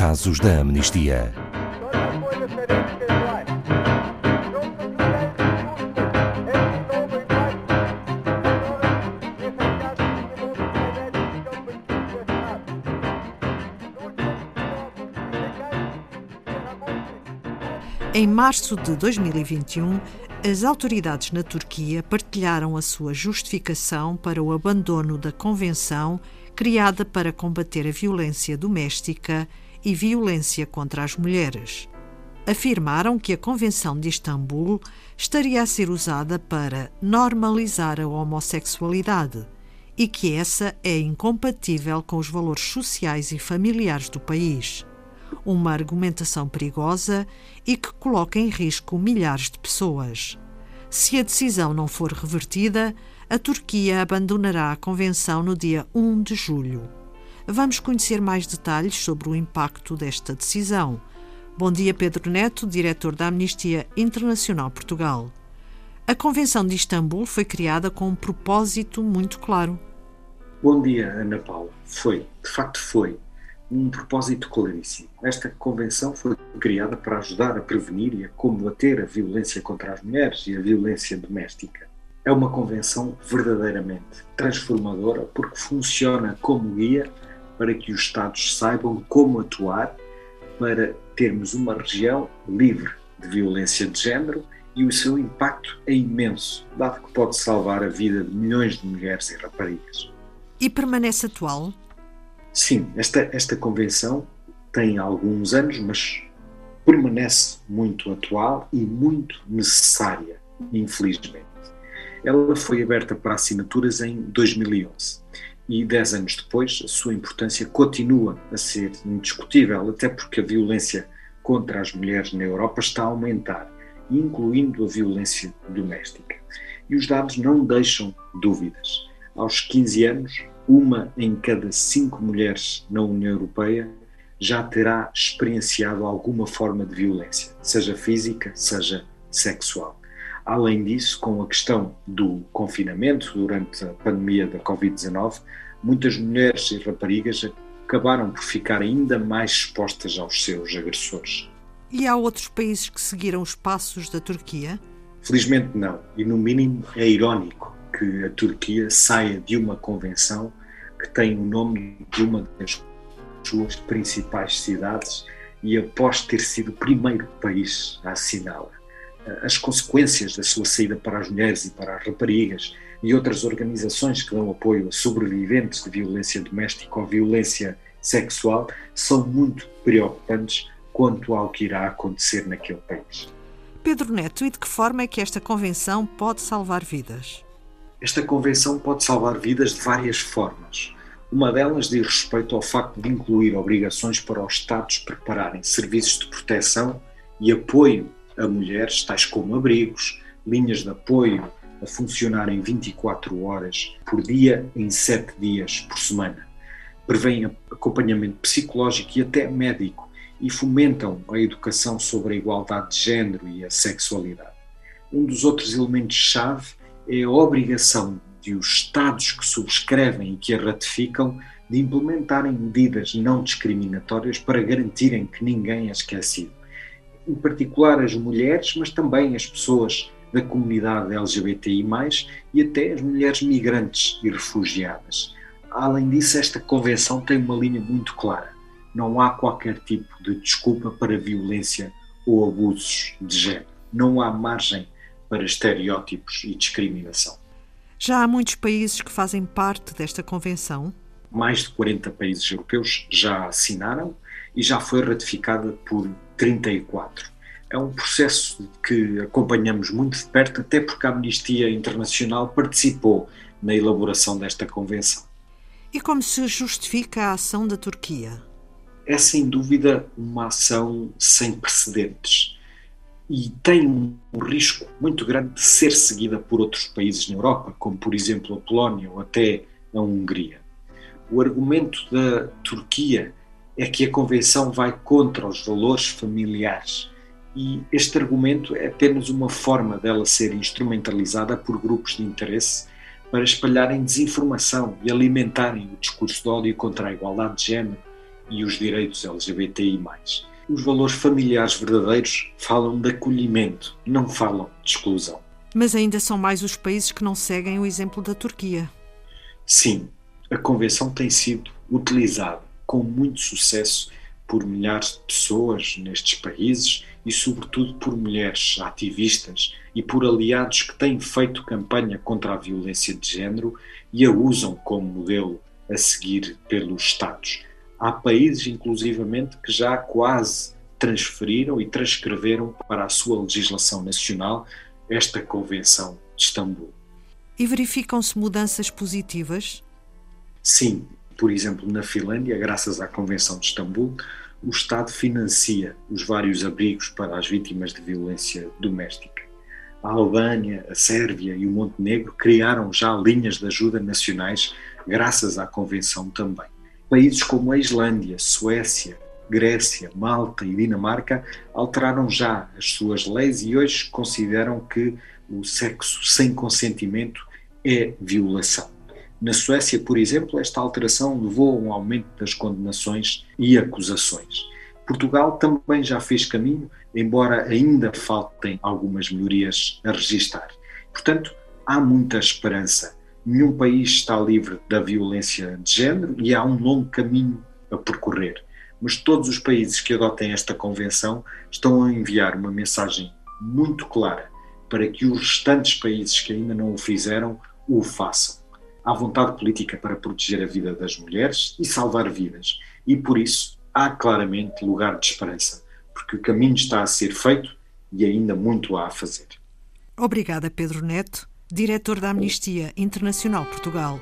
casos da amnistia. Em março de 2021, as autoridades na Turquia partilharam a sua justificação para o abandono da convenção criada para combater a violência doméstica e violência contra as mulheres. Afirmaram que a Convenção de Istambul estaria a ser usada para normalizar a homossexualidade e que essa é incompatível com os valores sociais e familiares do país uma argumentação perigosa e que coloca em risco milhares de pessoas. Se a decisão não for revertida, a Turquia abandonará a convenção no dia 1 de julho. Vamos conhecer mais detalhes sobre o impacto desta decisão. Bom dia, Pedro Neto, diretor da Amnistia Internacional Portugal. A Convenção de Istambul foi criada com um propósito muito claro. Bom dia, Ana Paula. Foi, de facto foi um propósito claríssimo. Esta convenção foi criada para ajudar a prevenir e a combater a violência contra as mulheres e a violência doméstica. É uma convenção verdadeiramente transformadora porque funciona como guia para que os Estados saibam como atuar para termos uma região livre de violência de género e o seu impacto é imenso, dado que pode salvar a vida de milhões de mulheres e raparigas. E permanece atual? Sim, esta, esta convenção tem alguns anos, mas permanece muito atual e muito necessária, infelizmente. Ela foi aberta para assinaturas em 2011 e, dez anos depois, a sua importância continua a ser indiscutível, até porque a violência contra as mulheres na Europa está a aumentar, incluindo a violência doméstica. E os dados não deixam dúvidas. Aos 15 anos, uma em cada cinco mulheres na União Europeia já terá experienciado alguma forma de violência, seja física, seja sexual. Além disso, com a questão do confinamento durante a pandemia da Covid-19, muitas mulheres e raparigas acabaram por ficar ainda mais expostas aos seus agressores. E há outros países que seguiram os passos da Turquia? Felizmente não, e no mínimo é irónico que a Turquia saia de uma convenção que tem o nome de uma das suas principais cidades e após ter sido o primeiro país a assiná-la. As consequências da sua saída para as mulheres e para as raparigas e outras organizações que dão apoio a sobreviventes de violência doméstica ou violência sexual são muito preocupantes quanto ao que irá acontecer naquele país. Pedro Neto, e de que forma é que esta convenção pode salvar vidas? Esta convenção pode salvar vidas de várias formas. Uma delas diz respeito ao facto de incluir obrigações para os Estados prepararem serviços de proteção e apoio a mulheres, tais como abrigos, linhas de apoio a funcionarem 24 horas por dia em 7 dias por semana. Prevêem acompanhamento psicológico e até médico e fomentam a educação sobre a igualdade de género e a sexualidade. Um dos outros elementos-chave é a obrigação de os Estados que subscrevem e que a ratificam de implementarem medidas não discriminatórias para garantirem que ninguém é esquecido. Em particular as mulheres, mas também as pessoas da comunidade LGBTI, e até as mulheres migrantes e refugiadas. Além disso, esta convenção tem uma linha muito clara. Não há qualquer tipo de desculpa para violência ou abusos de género. Não há margem para estereótipos e discriminação. Já há muitos países que fazem parte desta convenção? Mais de 40 países europeus já assinaram e já foi ratificada por 34. É um processo que acompanhamos muito de perto, até porque a Amnistia Internacional participou na elaboração desta convenção. E como se justifica a ação da Turquia? É sem dúvida uma ação sem precedentes e tem um risco muito grande de ser seguida por outros países na Europa, como por exemplo a Polónia ou até a Hungria. O argumento da Turquia é que a Convenção vai contra os valores familiares e este argumento é apenas uma forma dela ser instrumentalizada por grupos de interesse para espalharem desinformação e alimentarem o discurso de ódio contra a igualdade de género e os direitos LGBTI. Os valores familiares verdadeiros falam de acolhimento, não falam de exclusão. Mas ainda são mais os países que não seguem o exemplo da Turquia. Sim, a Convenção tem sido utilizada com muito sucesso por milhares de pessoas nestes países e, sobretudo, por mulheres ativistas e por aliados que têm feito campanha contra a violência de género e a usam como modelo a seguir pelos Estados. Há países, inclusivamente, que já quase transferiram e transcreveram para a sua legislação nacional esta Convenção de Istambul. E verificam-se mudanças positivas? Sim, por exemplo, na Finlândia, graças à Convenção de Istambul, o Estado financia os vários abrigos para as vítimas de violência doméstica. A Albânia, a Sérvia e o Montenegro criaram já linhas de ajuda nacionais graças à Convenção também. Países como a Islândia, Suécia, Grécia, Malta e Dinamarca alteraram já as suas leis e hoje consideram que o sexo sem consentimento é violação. Na Suécia, por exemplo, esta alteração levou a um aumento das condenações e acusações. Portugal também já fez caminho, embora ainda faltem algumas melhorias a registar. Portanto, há muita esperança. Nenhum país está livre da violência de género e há um longo caminho a percorrer. Mas todos os países que adotem esta convenção estão a enviar uma mensagem muito clara para que os restantes países que ainda não o fizeram o façam há vontade política para proteger a vida das mulheres e salvar vidas. E por isso há claramente lugar de esperança, porque o caminho está a ser feito e ainda muito há a fazer. Obrigada, Pedro Neto, diretor da Amnistia Internacional Portugal.